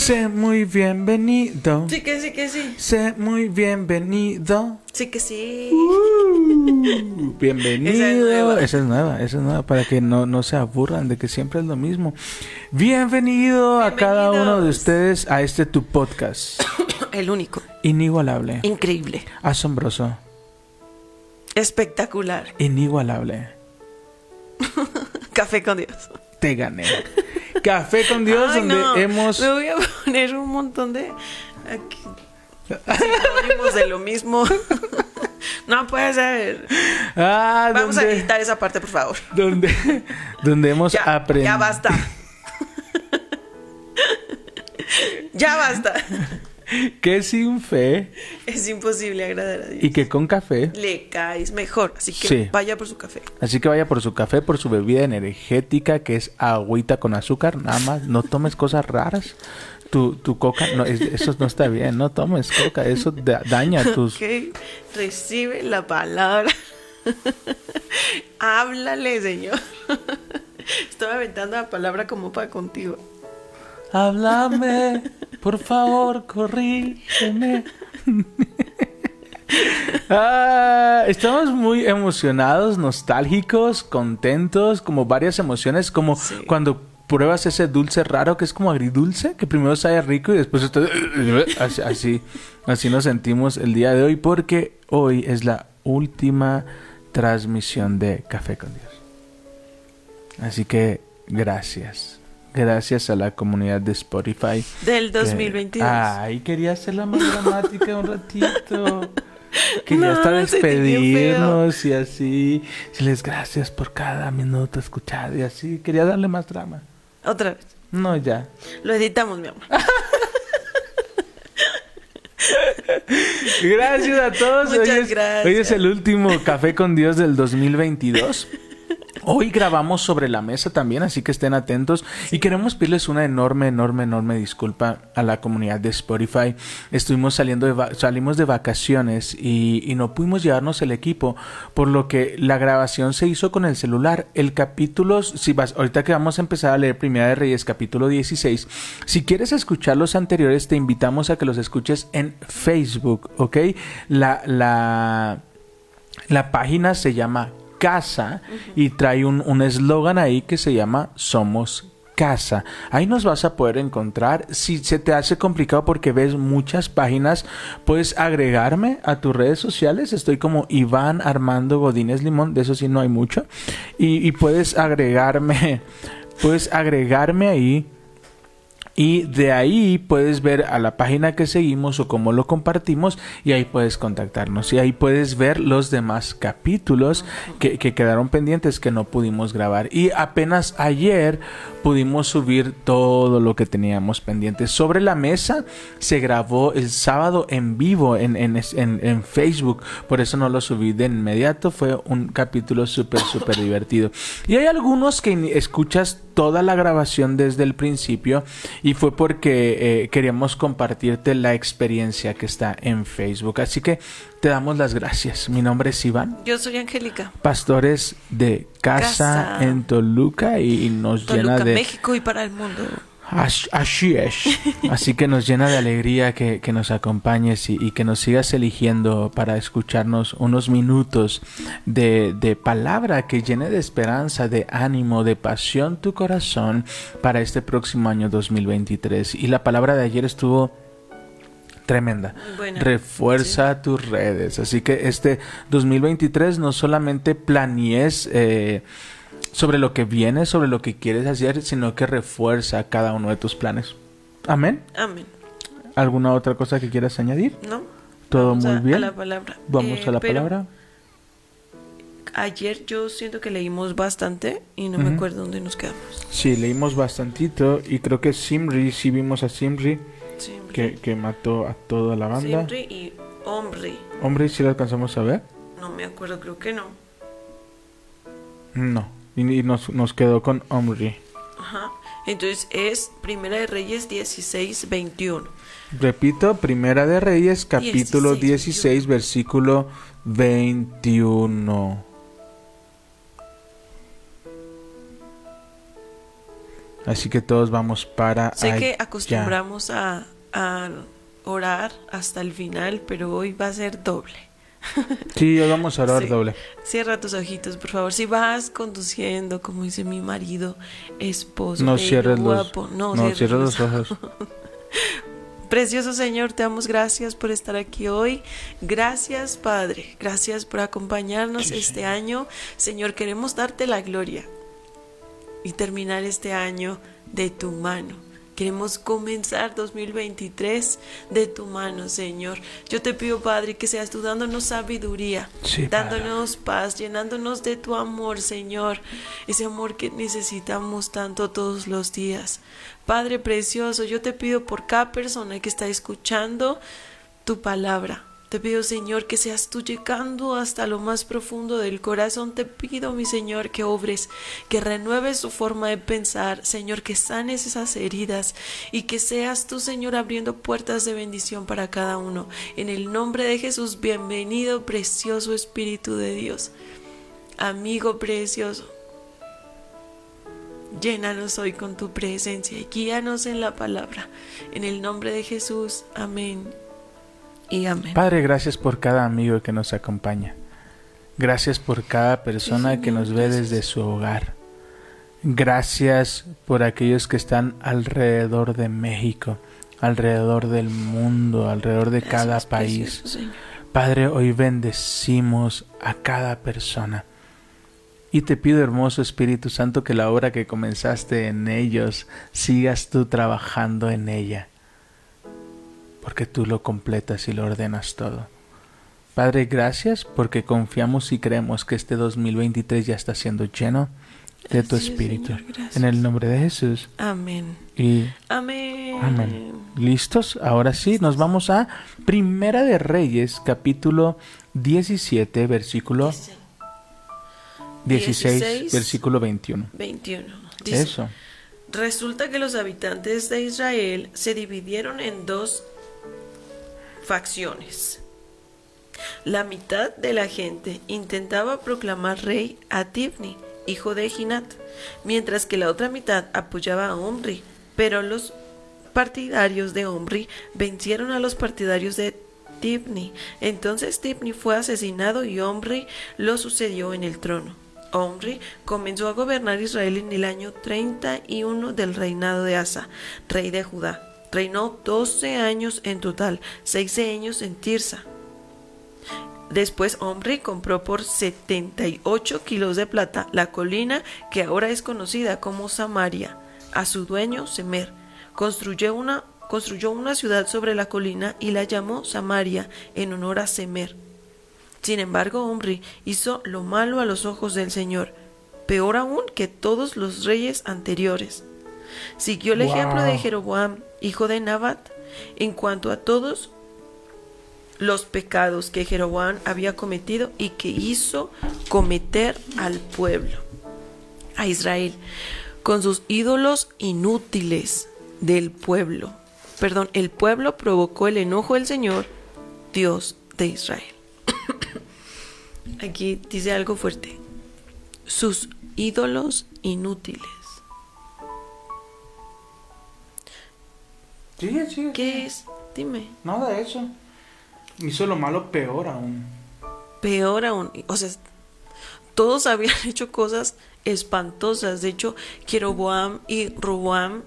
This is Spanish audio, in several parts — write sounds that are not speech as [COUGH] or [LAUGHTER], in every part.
Sé muy bienvenido. Sí que sí que sí. Sé muy bienvenido. Sí que sí. Uh, [LAUGHS] bienvenido. Esa es nueva. Esa es nueva, esa es nueva, para que no, no se aburran de que siempre es lo mismo. Bienvenido a cada uno de ustedes a este tu podcast. [COUGHS] El único. Inigualable, Increíble. asombroso, Espectacular. inigualable. [LAUGHS] Café con Dios. Te gané. [LAUGHS] Café con Dios, Ay, donde no. hemos... Me voy a poner un montón de. Aquí. Sinónimos de lo mismo. No puede ser. Ah, Vamos a editar esa parte, por favor. donde, donde hemos Ya, aprendido. ya basta. ya basta. Que sin fe Es imposible agradar a Dios. y que con café. Le caes mejor. Así que Sí. vaya por su café. Así que vaya por su café, por su bebida energética, que es agüita con azúcar, nada más. No tomes cosas raras. Tu, tu coca, no, es- eso no está bien. No tomes coca, eso da- daña tus... Recibe la palabra. [LAUGHS] Háblale, Señor. [LAUGHS] Estoy aventando la palabra como para contigo. Háblame, por favor, corrígeme. Ah, estamos muy emocionados, nostálgicos, contentos, como varias emociones, como Sí. cuando pruebas ese dulce raro que es como agridulce, que primero sabe rico y después está... [LAUGHS] así, así, así nos sentimos el día de hoy porque hoy es la última transmisión de Café con Dios. Así que gracias. Gracias a la comunidad de Spotify. Del que- 2022. Ay, quería hacerla más dramática un ratito. [LAUGHS] Quería No, hasta despedirnos y así. Decirles gracias por cada minuto escuchado y así. Quería darle más drama. Otra vez. No, ya. Lo editamos, mi amor. [LAUGHS] Gracias a todos. Muchas hoy, es, gracias. hoy es el último Café con Dios del 2022. [LAUGHS] Hoy grabamos sobre la mesa también, así que estén atentos. Y queremos pedirles una enorme, enorme, enorme disculpa a la comunidad de Spotify. Estuvimos saliendo de salimos de vacaciones y, y no pudimos llevarnos el equipo, por lo que la grabación se hizo con el celular. El capítulo, si vas, ahorita que vamos a empezar a leer Primera de Reyes, capítulo 16, si quieres escuchar los anteriores, te invitamos a que los escuches en Facebook, ¿ok? La, la, la página se llama Casa y trae un eslogan ahí que se llama Somos Casa. Ahí nos vas a poder encontrar. Si se te hace complicado porque ves muchas páginas, puedes agregarme a tus redes sociales. Estoy como Iván Armando Godínez Limón, de eso sí no hay mucho. Y, y puedes agregarme, [LAUGHS] puedes agregarme ahí. Y de ahí puedes ver a la página que seguimos o cómo lo compartimos y ahí puedes contactarnos. Y ahí puedes ver los demás capítulos que, que quedaron pendientes que no pudimos grabar. Y apenas ayer pudimos subir todo lo que teníamos pendiente. Sobre la mesa se grabó el sábado en vivo en, en, en- en Facebook. Por eso no lo subí de inmediato. Fue un capítulo súper, súper divertido. Y hay algunos que escuchas toda la grabación desde el principio y fue porque eh, queríamos compartirte la experiencia que está en Facebook. Así que te damos las gracias. Mi nombre es Iván, Yo soy Angélica. pastores de casa, Casa. en Toluca y, y nos llena de... México y para el mundo. Así es. [LAUGHS] Así que nos llena de alegría que, que nos acompañes y, y que nos sigas eligiendo para escucharnos unos minutos de, de palabra que llene de esperanza, de ánimo, de pasión tu corazón para este próximo año 2023. Y la palabra de ayer estuvo tremenda. Refuerza tus redes. Así que este 2023 no solamente planees eh, sobre lo que viene, sobre lo que quieres hacer, sino que refuerza cada uno de tus planes. Amén. Amén. ¿Alguna otra cosa que quieras añadir? ¿No? Todo muy a- bien. A la palabra. Vamos Eh, a la pero palabra. Ayer yo siento que leímos bastante y no me acuerdo dónde nos quedamos. Sí, leímos bastantito y creo que Simri, sí vimos a Simri. Que, que mató a toda la banda. Simri y Hombre. Hombre, ¿sí lo alcanzamos a ver? No me acuerdo, creo que no. No. Y, y nos, nos quedó con Omri. Ajá. Entonces es Primera de Reyes 16, 21. Repito, Primera de Reyes, capítulo 16, 16, versículo 21. Así que todos vamos para Sé que allá. acostumbramos a, a orar hasta el final, pero hoy va a ser doble. [LAUGHS] Sí, hoy vamos a orar Sí. doble. Cierra tus ojitos, por favor. Si vas conduciendo, como dice mi marido, esposo, No cierres los, guapo, no, no, cierres los los ojos. [LAUGHS] Precioso Señor, te damos gracias por estar aquí hoy. Gracias, Padre. Gracias por acompañarnos Sí, este año. Señor, queremos darte la gloria y terminar este año de tu mano. Queremos comenzar 2023 de tu mano, Señor. Yo te pido, Padre, que seas tú dándonos sabiduría, Sí, dándonos paz, llenándonos de tu amor, Señor. Ese amor que necesitamos tanto todos los días. Padre precioso, yo te pido por cada persona que está escuchando tu palabra. Te pido, Señor, que seas tú llegando hasta lo más profundo del corazón. Te pido, mi Señor, que obres, que renueves su forma de pensar, Señor, que sanes esas heridas y que seas tú, Señor, abriendo puertas de bendición para cada uno. En el nombre de Jesús, bienvenido, precioso Espíritu de Dios. Amigo precioso, Llénanos hoy con tu presencia y guíanos en la palabra. En el nombre de Jesús, amén y amén. Padre, gracias por cada amigo que nos acompaña. Gracias por cada persona Sí, que nos ve gracias. desde su hogar. Gracias por aquellos que están alrededor de México, alrededor del mundo, alrededor de cada país. precioso. Padre, hoy bendecimos a cada persona. Y te pido, hermoso Espíritu Santo, que la obra que comenzaste en ellos, sigas tú trabajando en ella. Porque tú lo completas y lo ordenas todo. Padre, gracias porque confiamos y creemos que este 2023 ya está siendo lleno de tu Espíritu. Señor. En el nombre de Jesús. Amén. Y Amén. Amén. ¿Listos? Ahora sí, nos vamos a Primera de Reyes, capítulo 17, versículo 16, 16, versículo 21. 21. Dice, Eso. Resulta que los habitantes de Israel se dividieron en dos facciones. La mitad de la gente intentaba proclamar rey a Tibni, hijo de Ginat, mientras que la otra mitad apoyaba a Omri, pero los partidarios de Omri vencieron a los partidarios de Tibni. Entonces Tibni fue asesinado y Omri lo sucedió en el trono. Omri comenzó a gobernar Israel en el año 31 del reinado de Asa, rey de Judá. Reinó 12 años en total, 6 años en Tirsa. Después Omri compró por 78 kilos de plata la colina que ahora es conocida como Samaria, a su dueño Semer. Construyó una, construyó una ciudad sobre la colina y la llamó Samaria en honor a Semer. Sin embargo, Omri hizo lo malo a los ojos del Señor, peor aún que todos los reyes anteriores. Siguió el Wow. ejemplo de Jeroboam, hijo de Nabat, en cuanto a todos los pecados que Jeroboam había cometido y que hizo cometer al pueblo, a Israel, con sus ídolos inútiles del pueblo. Perdón, el pueblo provocó el enojo del Señor, Dios de Israel. [COUGHS] Aquí dice algo fuerte. Sus ídolos inútiles. Sigue, sigue. ¿Qué es? Dime. Nada de eso. Hizo lo malo peor aún. Peor aún, o sea, todos habían [LAUGHS] hecho cosas espantosas. De hecho, Jeroboam y Roboam,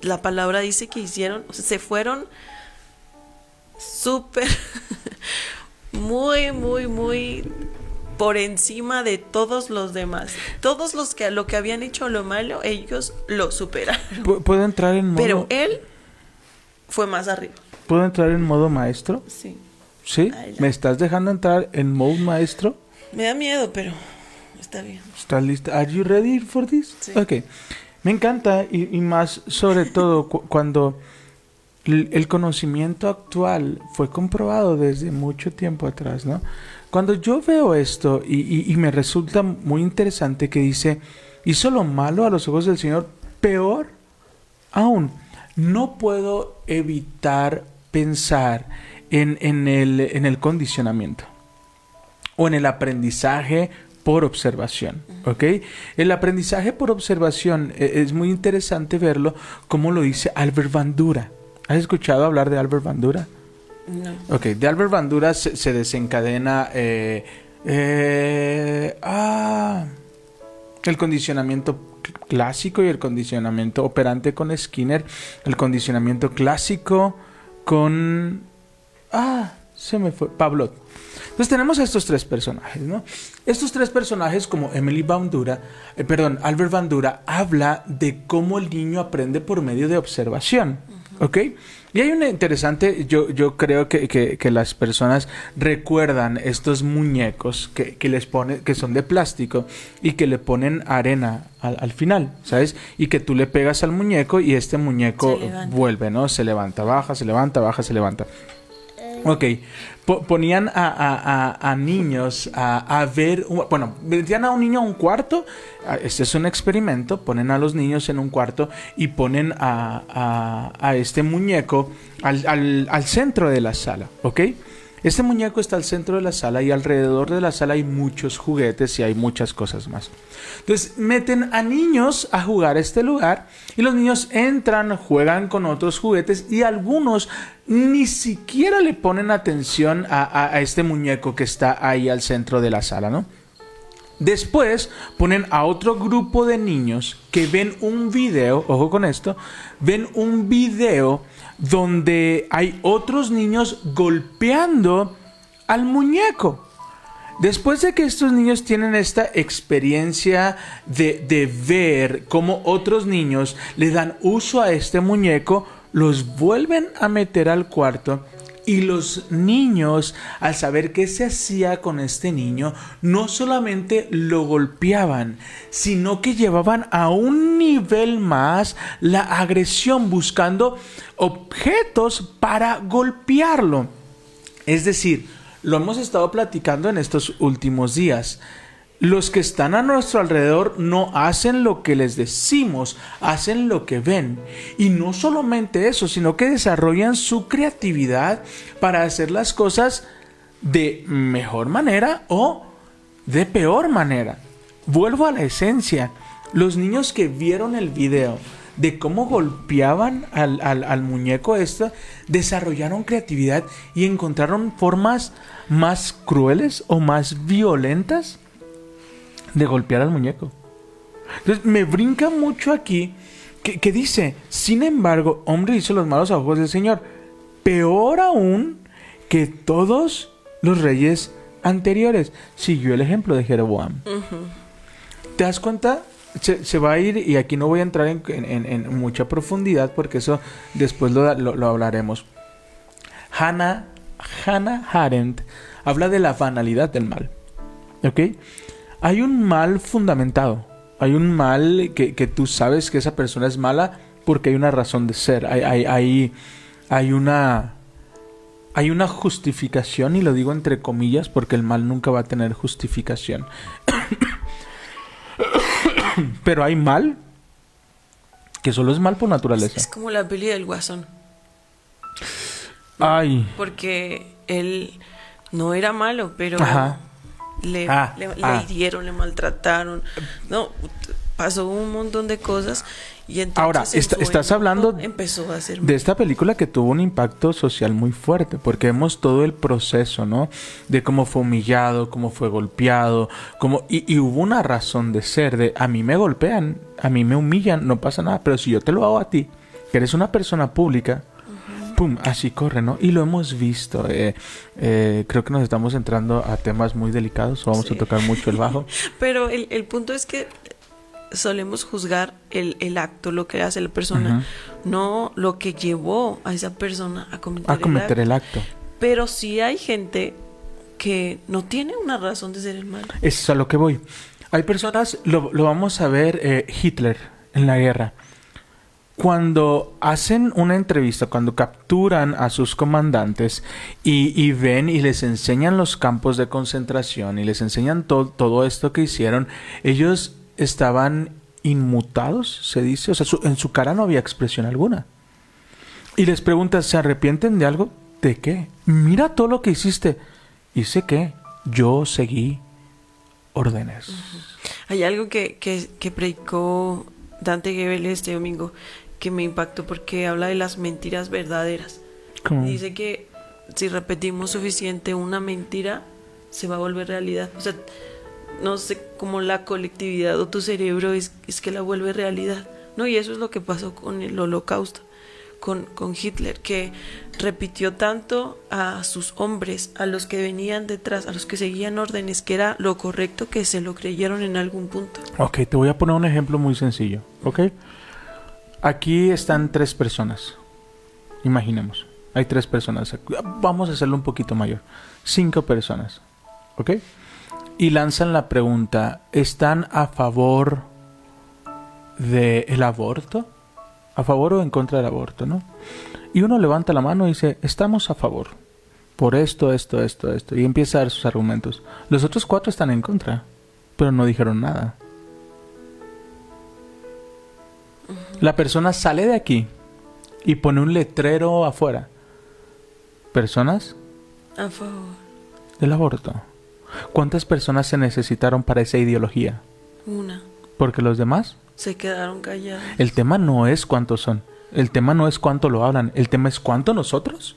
la palabra dice que hicieron, o sea, se fueron súper, [LAUGHS] muy, muy, muy por encima de todos los demás. Todos los que lo que habían hecho lo malo, ellos lo superaron. Pu- ¿Puedo entrar en modo, Pero él fue más arriba. ¿Puedo entrar en modo maestro? Sí. ¿Sí? Adelante. ¿Me estás dejando entrar en modo maestro? Me da miedo, pero está bien. ¿Estás lista? ¿Are you ready for this? Sí. Ok. Me encanta y, y más sobre todo cu- cuando el conocimiento actual fue comprobado desde mucho tiempo atrás, ¿no? Cuando yo veo esto y, y- y me resulta muy interesante que dice, hizo lo malo a los ojos del Señor peor aún, no puedo evitar pensar en, en el, en el condicionamiento o en el aprendizaje por observación, ¿ok? El aprendizaje por observación eh, es muy interesante verlo como lo dice Albert Bandura. ¿Has escuchado hablar de Albert Bandura? No. Ok, de Albert Bandura se, se desencadena eh, eh, ah, el condicionamiento clásico y el condicionamiento operante con Skinner, el condicionamiento clásico con... Ah, se me fue, Pavlov. Entonces tenemos a estos tres personajes, ¿no? Estos tres personajes como Emily Bandura, eh, perdón, Albert Bandura, habla de cómo el niño aprende por medio de observación, ¿ok? Y hay una interesante, yo, yo creo que, que- que las personas recuerdan estos muñecos que, que les pone, que son de plástico y que le ponen arena al, al final, ¿sabes? Y que tú le pegas al muñeco y este muñeco vuelve, ¿no? Se levanta, baja, se levanta, baja, se levanta. Ok, Po- ponían a, a- a- a niños a, ver, bueno, metían a un niño a un cuarto, este es un experimento, ponen a los niños en un cuarto y ponen a este muñeco al, al- al centro de la sala, ¿ok? Este muñeco está al centro de la sala y alrededor de la sala hay muchos juguetes y hay muchas cosas más. Entonces meten a niños a jugar a este lugar y los niños entran, juegan con otros juguetes y algunos ni siquiera le ponen atención a, a- este muñeco que está ahí al centro de la sala, ¿no? Después ponen a otro grupo de niños que ven un video, ojo con esto, ven un video donde hay otros niños golpeando al muñeco. Después de que estos niños tienen esta experiencia de, de ver cómo otros niños le dan uso a este muñeco, los vuelven a meter al cuarto y los niños, al saber qué se hacía con este niño, no solamente lo golpeaban, sino que llevaban a un nivel más la agresión buscando objetos para golpearlo. Es decir, lo hemos estado platicando en estos últimos días. Los que están a nuestro alrededor no hacen lo que les decimos, hacen lo que ven. Y no solamente eso, sino que desarrollan su creatividad para hacer las cosas de mejor manera o de peor manera. Vuelvo a la esencia. Los niños que vieron el video de cómo golpeaban al, al- al muñeco este, desarrollaron creatividad y encontraron formas más crueles o más violentas de golpear al muñeco. Entonces me brinca mucho aquí que, que dice, sin embargo, hombre hizo los malos a ojos del Señor, peor aún que todos los reyes anteriores. Siguió el ejemplo de Jeroboam. ¿Te das cuenta? Se, se va a ir y aquí no voy a entrar en, en- en mucha profundidad porque eso después lo, lo- lo hablaremos. Hannah, Hannah Arendt habla de la banalidad del mal. ¿Ok? Hay un mal fundamentado. Hay un mal que, que tú sabes que esa persona es mala porque hay una razón de ser. Hay, hay, hay, hay una... Hay una justificación, y lo digo entre comillas, porque el mal nunca va a tener justificación. [COUGHS] Pero hay mal que solo es mal por Es naturaleza. como la peli del guasón. Ay, Porque él no era malo, pero Ajá. Le, Ah, le, le ah. hirieron, le maltrataron. No, pasó un montón de cosas. Y entonces Ahora, en está- estás hablando Empezó a hacer de esta película que tuvo un impacto social muy fuerte, porque vemos todo el proceso, ¿no? De cómo fue humillado, cómo fue golpeado, cómo... Y, y hubo una razón de ser, de a mí me golpean, a mí me humillan, no pasa nada, pero si yo te lo hago a ti, que eres una persona pública, pum, así corre, ¿no? Y lo hemos visto. eh, eh, creo que nos estamos entrando a temas muy delicados, vamos Sí. a tocar mucho el bajo. [LAUGHS] Pero el, el punto es que solemos juzgar el, el acto, lo que hace la persona, no lo que llevó a esa persona a cometer, A el acto. el acto. Pero sí hay gente que no tiene una razón de ser el mal. Es a lo que voy. Hay personas, lo, lo vamos a ver eh, Hitler en la guerra. Cuando hacen una entrevista, cuando capturan a sus comandantes y, y ven y les enseñan los campos de concentración y les enseñan to- todo esto que hicieron, ellos estaban inmutados, se dice. O sea, su- en su cara no había expresión alguna. Y les pregunta, ¿se arrepienten de algo? ¿De qué? Mira todo lo que hiciste. ¿Hice qué? Yo seguí órdenes. Hay algo que, que, que predicó Dante Gebel este domingo que me impactó porque habla de las mentiras verdaderas. Como- Dice que si repetimos suficiente una mentira, se va a volver realidad. O sea, no sé cómo la colectividad o tu cerebro es, es que la vuelve realidad. No, y eso es lo que pasó con el holocausto, con, con Hitler, que repitió tanto a sus hombres, a los que venían detrás, a los que seguían órdenes, que era lo correcto, que se lo creyeron en algún punto. Ok, te voy a poner un ejemplo muy sencillo. ¿Ok? Aquí están tres personas. Imaginemos. Hay tres personas. Vamos a hacerlo un poquito mayor. Cinco personas. ¿Ok? Y lanzan la pregunta, ¿están a favor del aborto? ¿A favor o en contra del aborto, no? Y uno levanta la mano y dice, estamos a favor. Por esto, esto, esto, esto. Y empieza a dar sus argumentos. Los otros cuatro están en contra, pero no dijeron nada. La persona sale de aquí y pone un letrero afuera. Personas A favor. del aborto. ¿Cuántas personas se necesitaron para esa ideología? Una. Porque los demás, Se quedaron callados. el tema no es cuántos son. El tema no es cuánto lo hablan. El tema es cuánto nosotros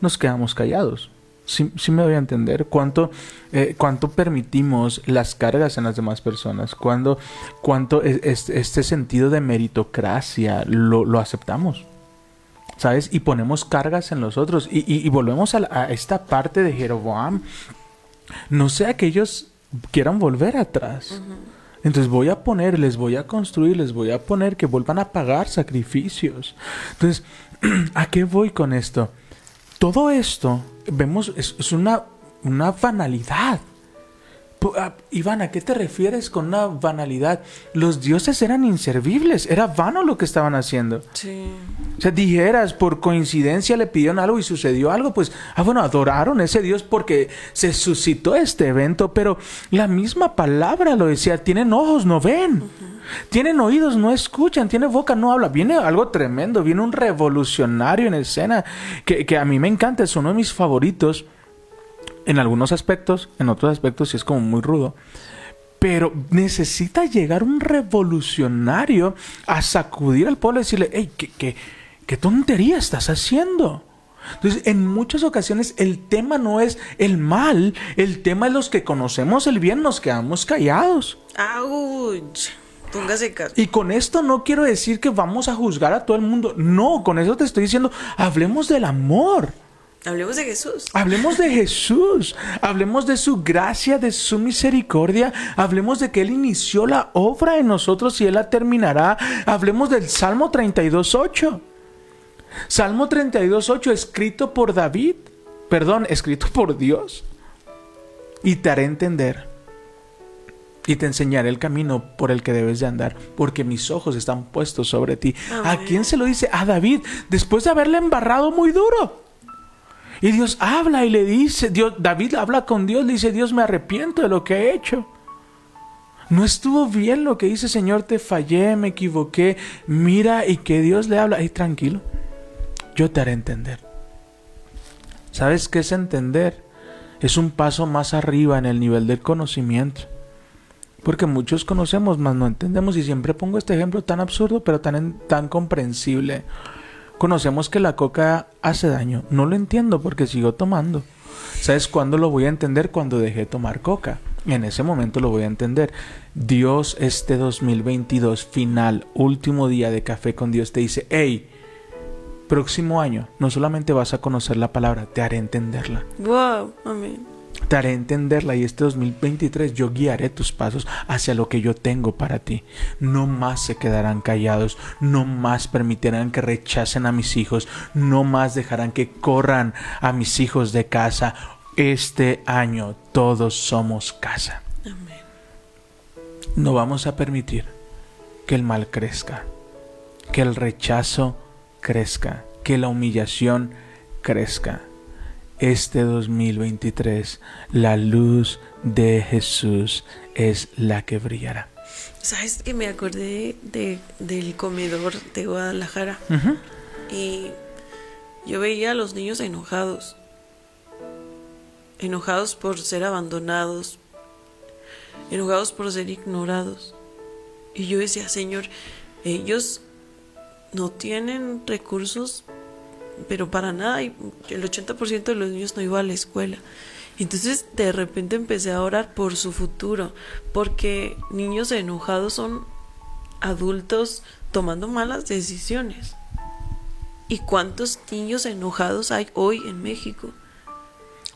nos quedamos callados. Sí, sí me voy a entender cuánto, eh, cuánto permitimos las cargas en las demás personas, cuándo, cuánto es- es- este sentido de meritocracia lo, lo aceptamos. ¿Sabes? Y ponemos cargas en los otros. Y, y- y volvemos a, la- a esta parte de Jeroboam. No sea que ellos quieran volver atrás. Entonces voy a poner, les voy a construir, les voy a poner que vuelvan a pagar sacrificios. Entonces, [CLEARS THROAT] ¿a qué voy con esto? Todo esto, vemos, es, es una, una banalidad. Ah, Iván, ¿a qué te refieres con una banalidad? Los dioses eran inservibles, era vano lo que estaban haciendo. Sí. O sea, dijeras, por coincidencia le pidieron algo y sucedió algo, pues, ah, bueno, adoraron a ese Dios porque se suscitó este evento, pero la misma palabra lo decía, tienen ojos, no ven. Tienen oídos, no escuchan, tiene boca, no habla. Viene algo tremendo, viene un revolucionario en escena que, a mí me encanta, es uno de mis favoritos en algunos aspectos, en otros aspectos sí es como muy rudo. Pero necesita llegar un revolucionario a sacudir al pueblo y decirle, hey, ¿qué, qué, qué tontería estás haciendo? Entonces, en muchas ocasiones el tema no es el mal, el tema es los que conocemos el bien, nos quedamos callados. ¡Auch! Póngase caso. Y con esto no quiero decir que vamos a juzgar a todo el mundo. No, con eso te estoy diciendo, hablemos del amor. Hablemos de Jesús. Hablemos de Jesús, hablemos de su gracia, de su misericordia, hablemos de que Él inició la obra en nosotros y Él la terminará. Hablemos del Salmo 32.8. Salmo 32.8 escrito por David, perdón, escrito por Dios. Y te haré entender y te enseñaré el camino por el que debes de andar, porque mis ojos están puestos sobre ti. ¿A quién se lo dice? A David, después de haberle embarrado muy duro. Y Dios habla y le dice, Dios, David habla con Dios, le dice, Dios me arrepiento de lo que he hecho. No estuvo bien lo que hice, Señor, te fallé, me equivoqué. Mira y que Dios le habla. Ay, tranquilo, yo te haré entender. ¿Sabes qué es entender? Es un paso más arriba en el nivel del conocimiento. Porque muchos conocemos, mas no entendemos. Y siempre pongo este ejemplo tan absurdo, pero tan, tan comprensible. Conocemos que la coca hace daño. No lo entiendo porque sigo tomando. ¿Sabes cuándo lo voy a entender? Cuando dejé de tomar coca. En ese momento lo voy a entender. Dios este 2022, final, último día de café con Dios, te dice, hey, próximo año no solamente vas a conocer la palabra, te haré entenderla. Wow, amén. Te haré entenderla y este 2023 yo guiaré tus pasos hacia lo que yo tengo para ti. No más se quedarán callados, no más permitirán que rechacen a mis hijos, no más dejarán que corran a mis hijos de casa. Este año todos somos casa. Amén. No vamos a permitir que el mal crezca, que el rechazo crezca, que la humillación crezca. Este 2023 la luz de Jesús es la que brillará. ¿Sabes que me acordé de, del comedor de Guadalajara? Y yo veía a los niños enojados. Enojados por ser abandonados. Enojados por ser ignorados. Y yo decía, Señor, ellos no tienen recursos, pero para nada. El 80% de los niños no iba a la escuela. Entonces de repente empecé a orar por su futuro, porque niños enojados son adultos tomando malas decisiones. ¿Y cuántos niños enojados hay hoy en México?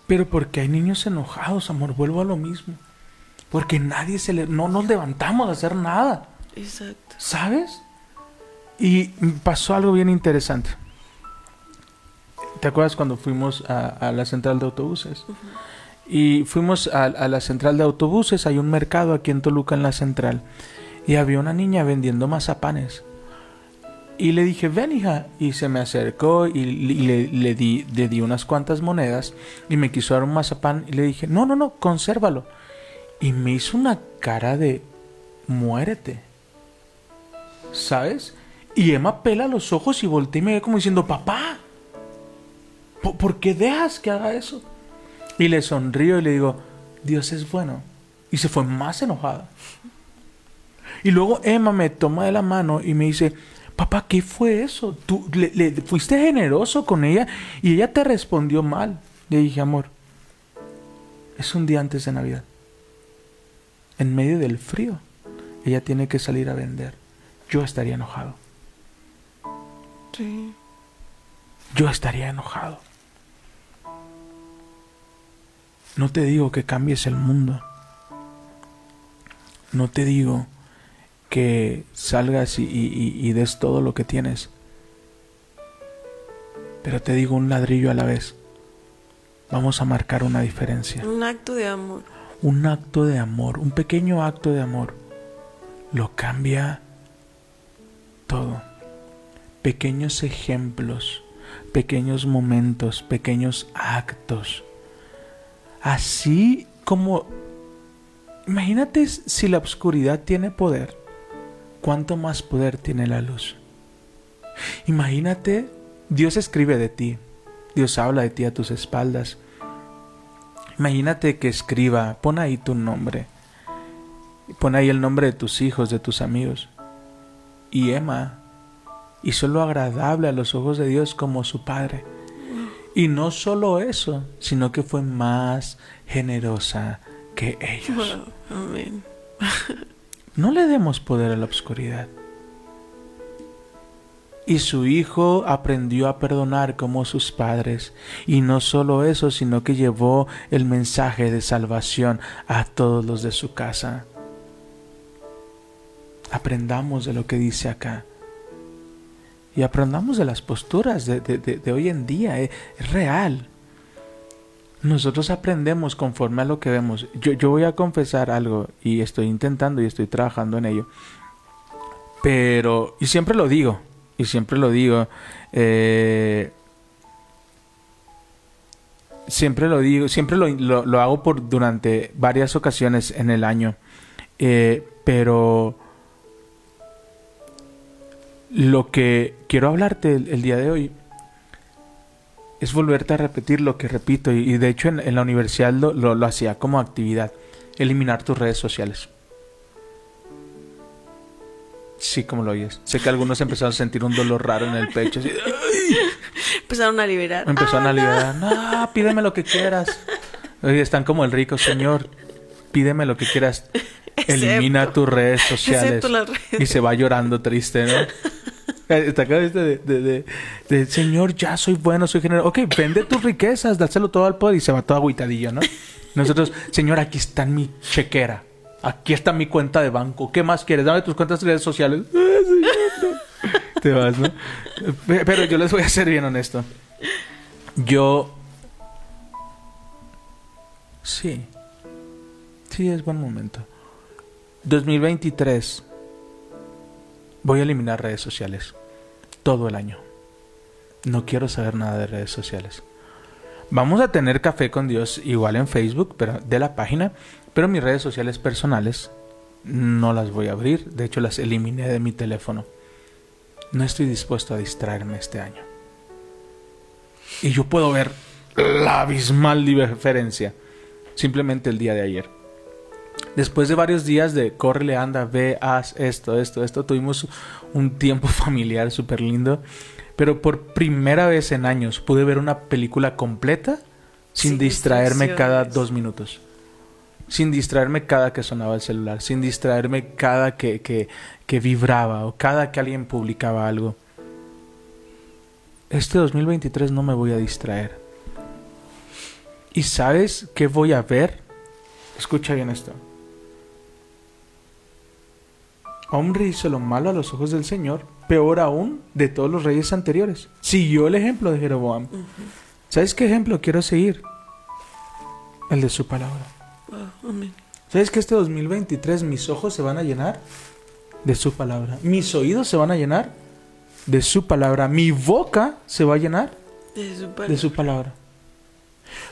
Pero porque hay niños enojados, amor, vuelvo a lo mismo. Porque nadie se le... No nos levantamos a hacer nada, Exacto. ¿sabes? Y pasó algo bien interesante. ¿Te acuerdas cuando fuimos a, la central de autobuses? Y fuimos a, la central de autobuses, hay un mercado aquí en Toluca en la central. Y había una niña vendiendo mazapanes. Y le dije, ven hija. Y se me acercó y, y le, le di, le di unas cuantas monedas. Y me quiso dar un mazapán. Y le dije, no, no, no, consérvalo. Y me hizo una cara de muérete. ¿Sabes? Y Emma pela los ojos y voltea y me ve como diciendo, papá, ¿por, qué dejas que haga eso? Y le sonrío y le digo, Dios es bueno. Y se fue más enojada. Y luego Emma me toma de la mano y me dice, papá, ¿qué fue eso? Tú le, le- fuiste generoso con ella y ella te respondió mal. Le dije, amor, es un día antes de Navidad. En medio del frío, ella tiene que salir a vender. Yo estaría enojado. Sí. Yo estaría enojado. No te digo que cambies el mundo. No te digo que salgas y, y- y des todo lo que tienes. Pero te digo un ladrillo a la vez. Vamos a marcar una diferencia. Un acto de amor. Un acto de amor, un pequeño acto de amor, lo cambia todo. Pequeños ejemplos, pequeños momentos, pequeños actos. Así como... Imagínate si la oscuridad tiene poder, ¿cuánto más poder tiene la luz? Imagínate, Dios escribe de ti, Dios habla de ti a tus espaldas. Imagínate que escriba, pon ahí tu nombre, pon ahí el nombre de tus hijos, de tus amigos. Y Emma hizo lo agradable a los ojos de Dios como su padre. Y no solo eso, sino que fue más generosa que ellos. Wow. Amén. [LAUGHS] No le demos poder a la oscuridad. Y su hijo aprendió a perdonar como sus padres. Y no solo eso, sino que llevó el mensaje de salvación a todos los de su casa. Aprendamos de lo que dice acá. Y aprendamos de las posturas de, hoy en día. eh, Es, real. Nosotros aprendemos conforme a lo que vemos. Yo, yo voy a confesar algo y estoy intentando y estoy trabajando en ello. Pero, y siempre lo digo, y siempre lo digo, eh, siempre lo digo, siempre lo, lo- lo hago por durante varias ocasiones en el año. Eh, pero lo que quiero hablarte el, el día de hoy es volverte a repetir lo que repito y, y de hecho en, en la universidad lo, lo- lo hacía como actividad, eliminar tus redes sociales. Sí, como lo oyes. Sé que algunos empezaron a sentir un dolor raro en el pecho. así, Empezaron a liberar. Empezaron a liberar. No, pídeme lo que quieras. Oye, están como el rico, señor. Pídeme lo que quieras. [LAUGHS] Elimina Excepto- tus redes sociales. redes. Y se va llorando triste, ¿no? Acá este de, de, de, de, Señor, ya soy bueno, soy generoso. Ok, vende tus riquezas, dáselo todo al poder y se va todo agüitadillo, ¿no? Nosotros, Señor, aquí está mi chequera. Aquí está mi cuenta de banco. ¿Qué más quieres? Dame tus cuentas de redes sociales. [LAUGHS] Ah. Te vas, ¿no? Pe- Pero yo les voy a ser bien honesto. Yo... Sí. Sí, es buen momento. 2023. Voy a eliminar redes sociales. Todo el año. No quiero saber nada de redes sociales. Vamos a tener café con Dios igual en Facebook, pero de la página. Pero mis redes sociales personales no las voy a abrir. De hecho, las eliminé de mi teléfono. No estoy dispuesto a distraerme este año. Y yo puedo ver la abismal diferencia simplemente el día de ayer. Después de varios días de córrele, anda, ve, haz esto, esto, esto, tuvimos un tiempo [LAUGHS] familiar súper lindo. Pero por primera vez en años pude ver una película completa sin, Sin distraerme cada dos minutos. Sin distraerme cada que sonaba el celular. Sin distraerme cada que, que, que vibraba o cada que alguien publicaba algo. Este 2023 no me voy a distraer. ¿Y sabes qué voy a ver? Escucha bien esto. Hombre hizo lo malo a los ojos del Señor, peor aún de todos los reyes anteriores. Siguió el ejemplo de Jeroboam. ¿Sabes qué ejemplo quiero seguir? El de su palabra. Amén. ¿Sabes que este 2023 mis ojos se van a llenar de su palabra? Mis oídos se van a llenar de su palabra. Mi boca se va a llenar De su de su palabra.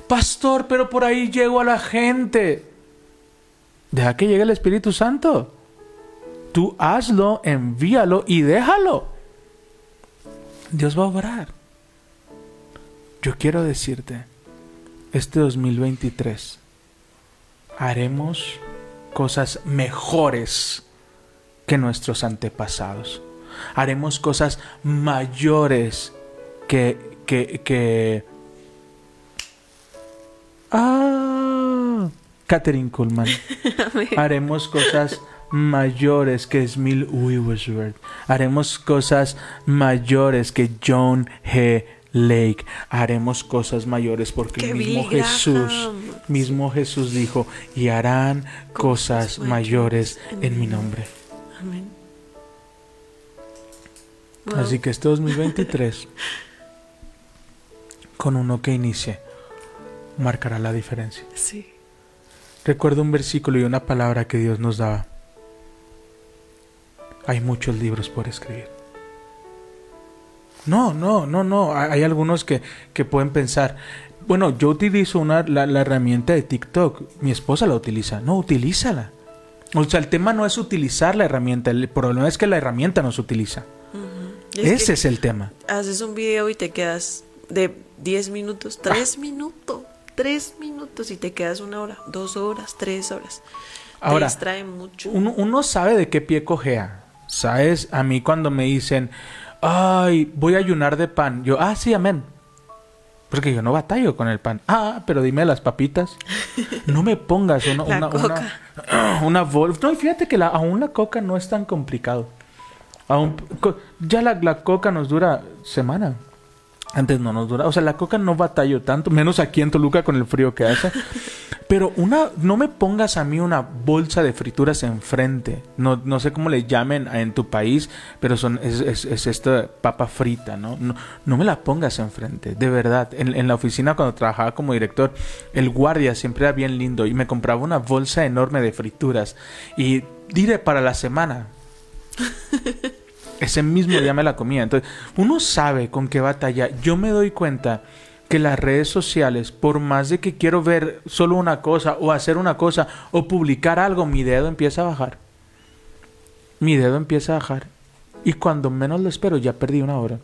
Pastor, pero por ahí llego a la gente. Deja que llegue el Espíritu Santo. Tú hazlo, envíalo y déjalo. Dios va a obrar. Yo quiero decirte, este 2023 haremos cosas mejores que nuestros antepasados. Haremos cosas mayores que, que, que... Ah, Catherine Kuhlman. [LAUGHS] Haremos cosas mayores que Smil Wigglesworth. Haremos cosas mayores que John G. Lake. Haremos cosas mayores porque Que el mismo Jesús, mismo Jesús dijo, y harán cosas mayores en mi nombre. Amén. Wow. Así que este 2023, [LAUGHS] con uno que inicie, marcará la diferencia. Sí. Recuerdo un versículo y una palabra que Dios nos daba. Hay muchos libros por escribir. No, no, no, no. Hay algunos que, que pueden pensar. Bueno, yo utilizo una, la, la herramienta de TikTok. Mi esposa la utiliza. No, utilízala. O sea, el tema no es utilizar la herramienta. El problema es que la herramienta no se utiliza. Es Ese es el tema. Haces un video y te quedas de 10 minutos, Ah. 3 minutos, 3 minutos y te quedas una hora, dos horas, tres horas. Ahora, te distrae mucho. Uno, uno sabe de qué pie cojea. ¿Sabes? A mí cuando me dicen, ay, voy a ayunar de pan. Yo, ah, sí, amén. Porque yo no batallo con el pan. Ah, pero dime las papitas. [LAUGHS] No me pongas una, una, coca. una, una bol- No, y fíjate que la, aún la coca no es tan complicado. Aún, co- ya la, la coca nos dura semana. Antes no nos dura. O sea, la coca no batallo tanto. Menos aquí en Toluca con el frío que hace. [LAUGHS] Pero una, no me pongas a mí una bolsa de frituras enfrente. No, no sé cómo le llamen en tu país, pero son, es, es, es esta papa frita, ¿no? ¿no? No me la pongas enfrente, de verdad. En, en la oficina cuando trabajaba como director, el guardia siempre era bien lindo y me compraba una bolsa enorme de frituras. Y diré para la semana. [LAUGHS] Ese mismo día me la comía. Entonces, uno sabe con qué batalla. Yo me doy cuenta que las redes sociales, por más de que quiero ver solo una cosa o hacer una cosa o publicar algo, mi dedo empieza a bajar. Mi dedo empieza a bajar. Y cuando menos lo espero, ya perdí una hora.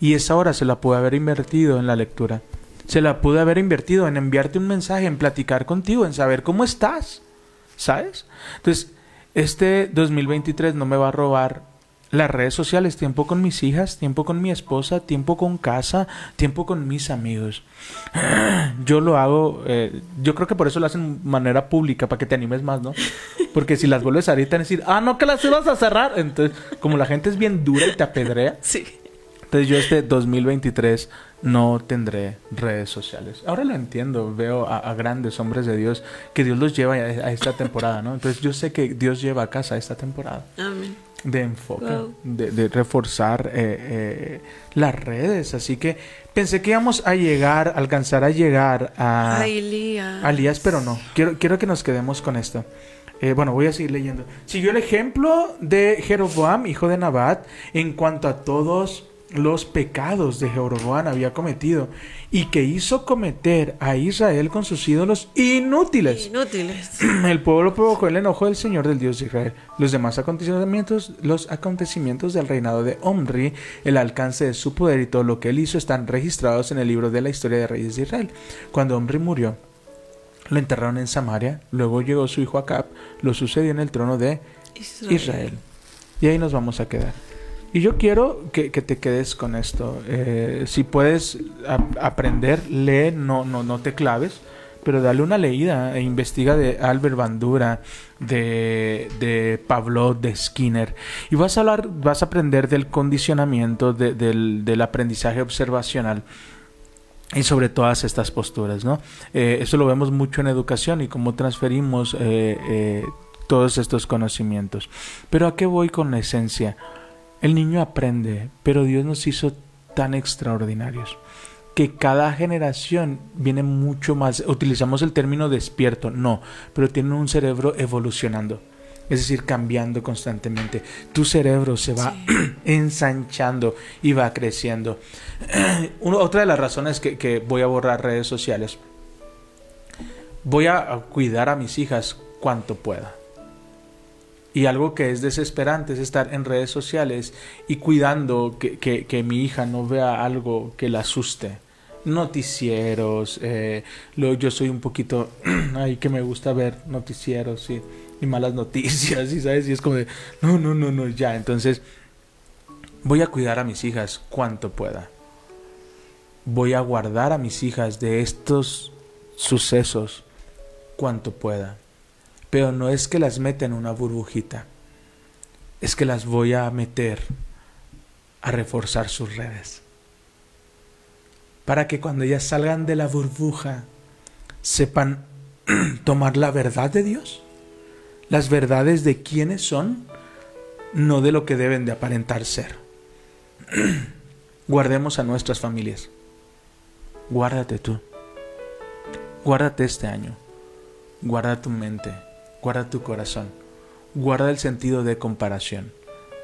Y esa hora se la pude haber invertido en la lectura. Se la pude haber invertido en enviarte un mensaje, en platicar contigo, en saber cómo estás. ¿Sabes? Entonces, este 2023 no me va a robar las redes sociales, tiempo con mis hijas, tiempo con mi esposa, tiempo con casa, tiempo con mis amigos. [CLEARS THROAT] Yo lo hago, eh, yo creo que por eso lo hacen de manera pública, para que te animes más, ¿no? Porque si las vuelves ahorita a decir, ah, no, que las ibas a cerrar. Entonces, como la gente es bien dura y te apedrea, [LAUGHS] Sí. entonces yo este 2023 no tendré redes sociales. Ahora lo entiendo, veo a, a grandes hombres de Dios que Dios los lleva a, a esta temporada, ¿no? Entonces yo sé que Dios lleva a casa esta temporada Amén. De enfoque, de, de reforzar eh, eh, las redes. Así que pensé que íbamos a llegar, alcanzar a llegar a, Ay, Elías. a Elías, pero no. Quiero, quiero que nos quedemos con esto. Eh, bueno, voy a seguir leyendo. Siguió el ejemplo de Jeroboam, hijo de Nabat, en cuanto a todos los pecados de Jeroboam había cometido y que hizo cometer a Israel con sus ídolos inútiles. Inútiles. [CLEARS THROAT] El pueblo provocó el enojo del Señor del Dios de Israel. Los demás acontecimientos, los acontecimientos del reinado de Omri, el alcance de su poder y todo lo que él hizo están registrados en el libro de la historia de reyes de Israel. Cuando Omri murió, lo enterraron en Samaria, luego llegó su hijo Acab, lo sucedió en el trono de Israel. Y ahí nos vamos a quedar. Y yo quiero que, que te quedes con esto. Eh, si puedes aprender, lee, no, no, no te claves, pero dale una leída e investiga de Albert Bandura, de, de Pablo, de Skinner. Y vas a hablar, vas a aprender del condicionamiento, de- del, del aprendizaje observacional y sobre todas estas posturas, ¿no? Eh, eso lo vemos mucho en educación y cómo transferimos eh, eh, todos estos conocimientos. Pero ¿a qué voy con la esencia? El niño aprende, pero Dios nos hizo tan extraordinarios que cada generación viene mucho más, utilizamos el término despierto, no, pero tiene un cerebro evolucionando. Es decir, cambiando constantemente. Tu cerebro se va [CLEARS THROAT] ensanchando y va creciendo. [CLEARS THROAT] Una- otra de las razones que, que voy a borrar redes sociales. Voy a cuidar a mis hijas cuanto pueda. Y algo que es desesperante es estar en redes sociales y cuidando que, que- mi hija no vea algo que la asuste. Noticieros, eh, yo soy un poquito, [CLEARS THROAT] ay, que me gusta ver noticieros y, y malas [LAUGHS] noticias, y sabes, y es como de, no, no, no, no, ya. Entonces, voy a cuidar a mis hijas cuanto pueda. Voy a guardar a mis hijas de estos sucesos cuanto pueda. Pero no es que las meta en una burbujita. Es que las voy a meter a reforzar sus redes. Para que cuando ellas salgan de la burbuja sepan [CLEARS THROAT] tomar la verdad de Dios. Las verdades de quiénes son, no de lo que deben de aparentar ser. [CLEARS THROAT] Guardemos a nuestras familias. Guárdate tú. Guárdate este año. Guarda tu mente. Guarda tu corazón. Guarda el sentido de comparación.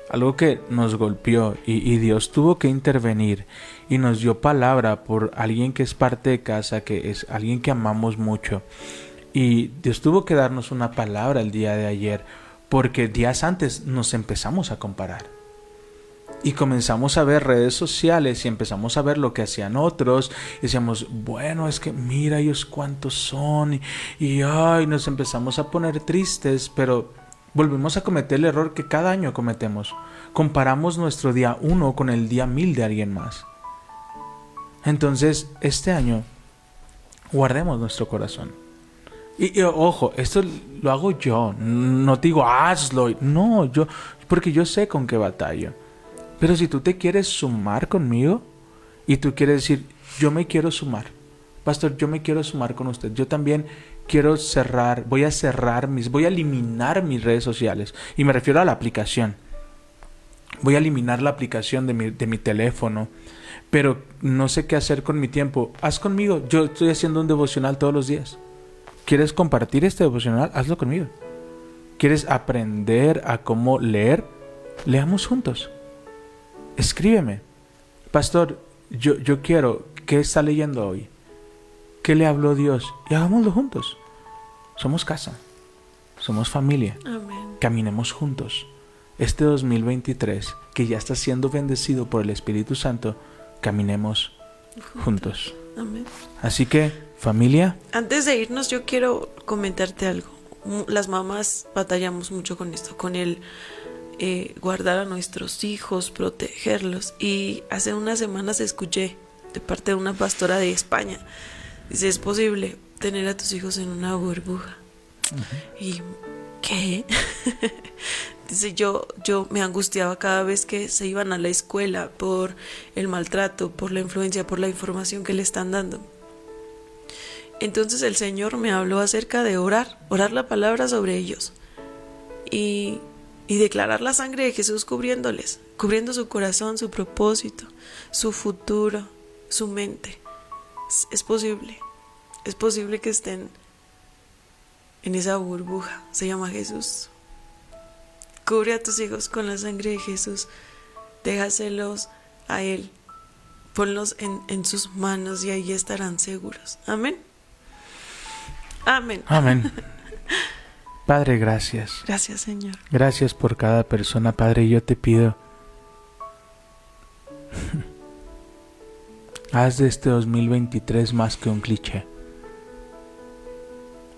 Algo que nos golpeó y, y Dios tuvo que intervenir y nos dio palabra por alguien que es parte de casa, que es alguien que amamos mucho. Y Dios tuvo que darnos una palabra el día de ayer porque días antes nos empezamos a comparar y comenzamos a ver redes sociales y empezamos a ver lo que hacían otros y decíamos, bueno, es que mira ellos cuántos son y, ay, nos empezamos a poner tristes, pero volvemos a cometer el error que cada año cometemos. Comparamos nuestro día uno con el día mil de alguien más. Entonces, este año, guardemos nuestro corazón. Y, y, ojo, esto lo hago yo, no te digo hazlo, no, yo, porque yo sé con qué batallo. Pero si tú te quieres sumar conmigo y tú quieres decir, yo me quiero sumar, pastor, yo me quiero sumar con usted, yo también quiero cerrar, voy a cerrar mis, voy a eliminar mis redes sociales y me refiero a la aplicación. Voy a eliminar la aplicación de mi, de mi teléfono, pero no sé qué hacer con mi tiempo. Haz conmigo, yo estoy haciendo un devocional todos los días. ¿Quieres compartir este devocional? Hazlo conmigo. ¿Quieres aprender a cómo leer? Leamos juntos escríbeme. Pastor, yo, yo quiero, ¿qué está leyendo hoy? ¿Qué le habló Dios? Y hagámoslo juntos. Somos casa, somos familia, Amén. caminemos juntos. Este 2023, que ya está siendo bendecido por el Espíritu Santo, caminemos juntos. Amén. Así que, familia, Antes de irnos, yo quiero comentarte algo. Las mamás batallamos mucho con esto, con el eh, guardar a nuestros hijos, protegerlos. Y hace unas semanas escuché de parte de una pastora de España, dice, es posible tener a tus hijos en una burbuja. Y, ¿qué? [LAUGHS] dice, yo, yo me angustiaba cada vez que se iban a la escuela por el maltrato, por la influencia, por la información que le están dando. Entonces el Señor me habló acerca de orar, orar la palabra sobre ellos y, y declarar la sangre de Jesús cubriéndoles, cubriendo su corazón, su propósito, su futuro, su mente. Es, posible, es posible que estén en esa burbuja, se llama Jesús. Cubre a tus hijos con la sangre de Jesús, déjaselos a Él. Ponlos en, en sus manos y ahí estarán seguros. Amén. Amén. Amén. [LAUGHS] Padre, gracias. Gracias, Señor. Gracias por cada persona, Padre. Yo te pido, [LAUGHS] haz de este 2023 más que un cliché.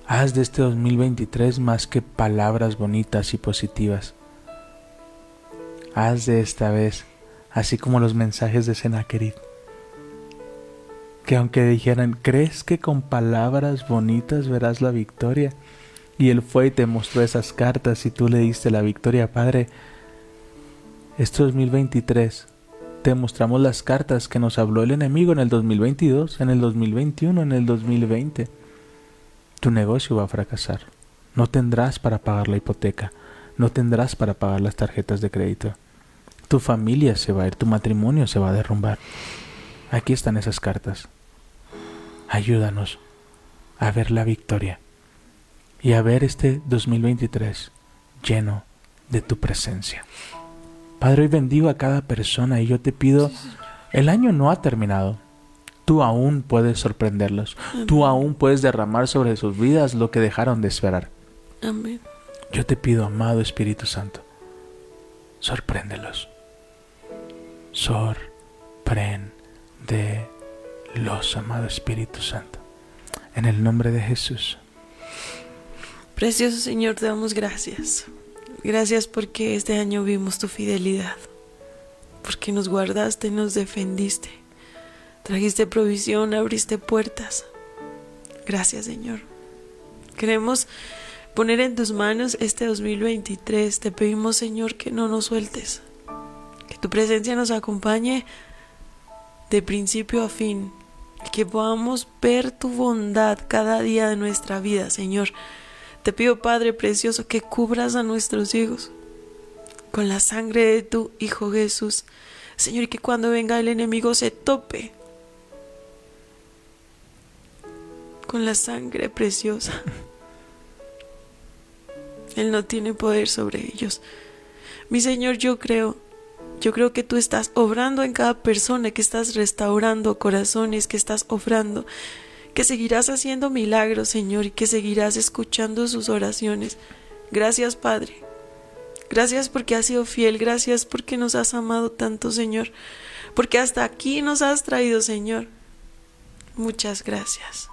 Haz de este 2023 más que palabras bonitas y positivas. Haz de esta vez, así como los mensajes de Senaquerit, que aunque dijeran, ¿crees que con palabras bonitas verás la victoria? Y él fue y te mostró esas cartas y tú le diste la victoria, Padre. Este 2023 te mostramos las cartas que nos habló el enemigo en el 2022, en el 2021, en el 2020. Tu negocio va a fracasar. No tendrás para pagar la hipoteca. No tendrás para pagar las tarjetas de crédito. Tu familia se va a ir, tu matrimonio se va a derrumbar. Aquí están esas cartas. Ayúdanos a ver la victoria y a ver este 2023 lleno de tu presencia. Padre, hoy bendigo a cada persona y yo te pido, el año no ha terminado. Tú aún puedes sorprenderlos. Tú aún puedes derramar sobre sus vidas lo que dejaron de esperar. Amén. Yo te pido, amado Espíritu Santo, sorpréndelos. Sorpréndelos, amado Espíritu Santo. En el nombre de Jesús. Precioso Señor, te damos gracias. Gracias porque este año vimos tu fidelidad. Porque nos guardaste, nos defendiste. Trajiste provisión, abriste puertas. Gracias Señor. Queremos poner en tus manos este 2023. Te pedimos Señor que no nos sueltes. Que tu presencia nos acompañe de principio a fin. Que podamos ver tu bondad cada día de nuestra vida, Señor. Te pido, Padre Precioso, que cubras a nuestros hijos con la sangre de tu Hijo Jesús. Señor, y que cuando venga el enemigo se tope con la sangre preciosa. Él no tiene poder sobre ellos. Mi Señor, yo creo, yo creo que tú estás obrando en cada persona, que estás restaurando corazones, que estás obrando que seguirás haciendo milagros, Señor, y que seguirás escuchando sus oraciones. Gracias, Padre. Gracias porque has sido fiel, gracias porque nos has amado tanto, Señor, porque hasta aquí nos has traído, Señor. Muchas gracias.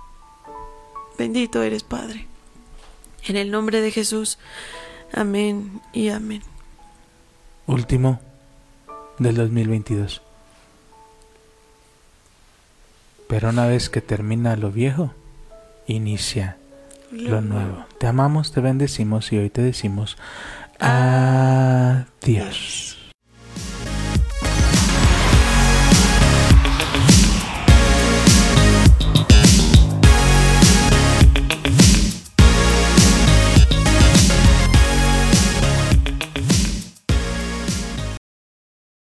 Bendito eres, Padre. En el nombre de Jesús. Amén y amén. Último del 2022. Pero una vez que termina lo viejo, inicia lo nuevo. Te amamos, te bendecimos y hoy te decimos adiós.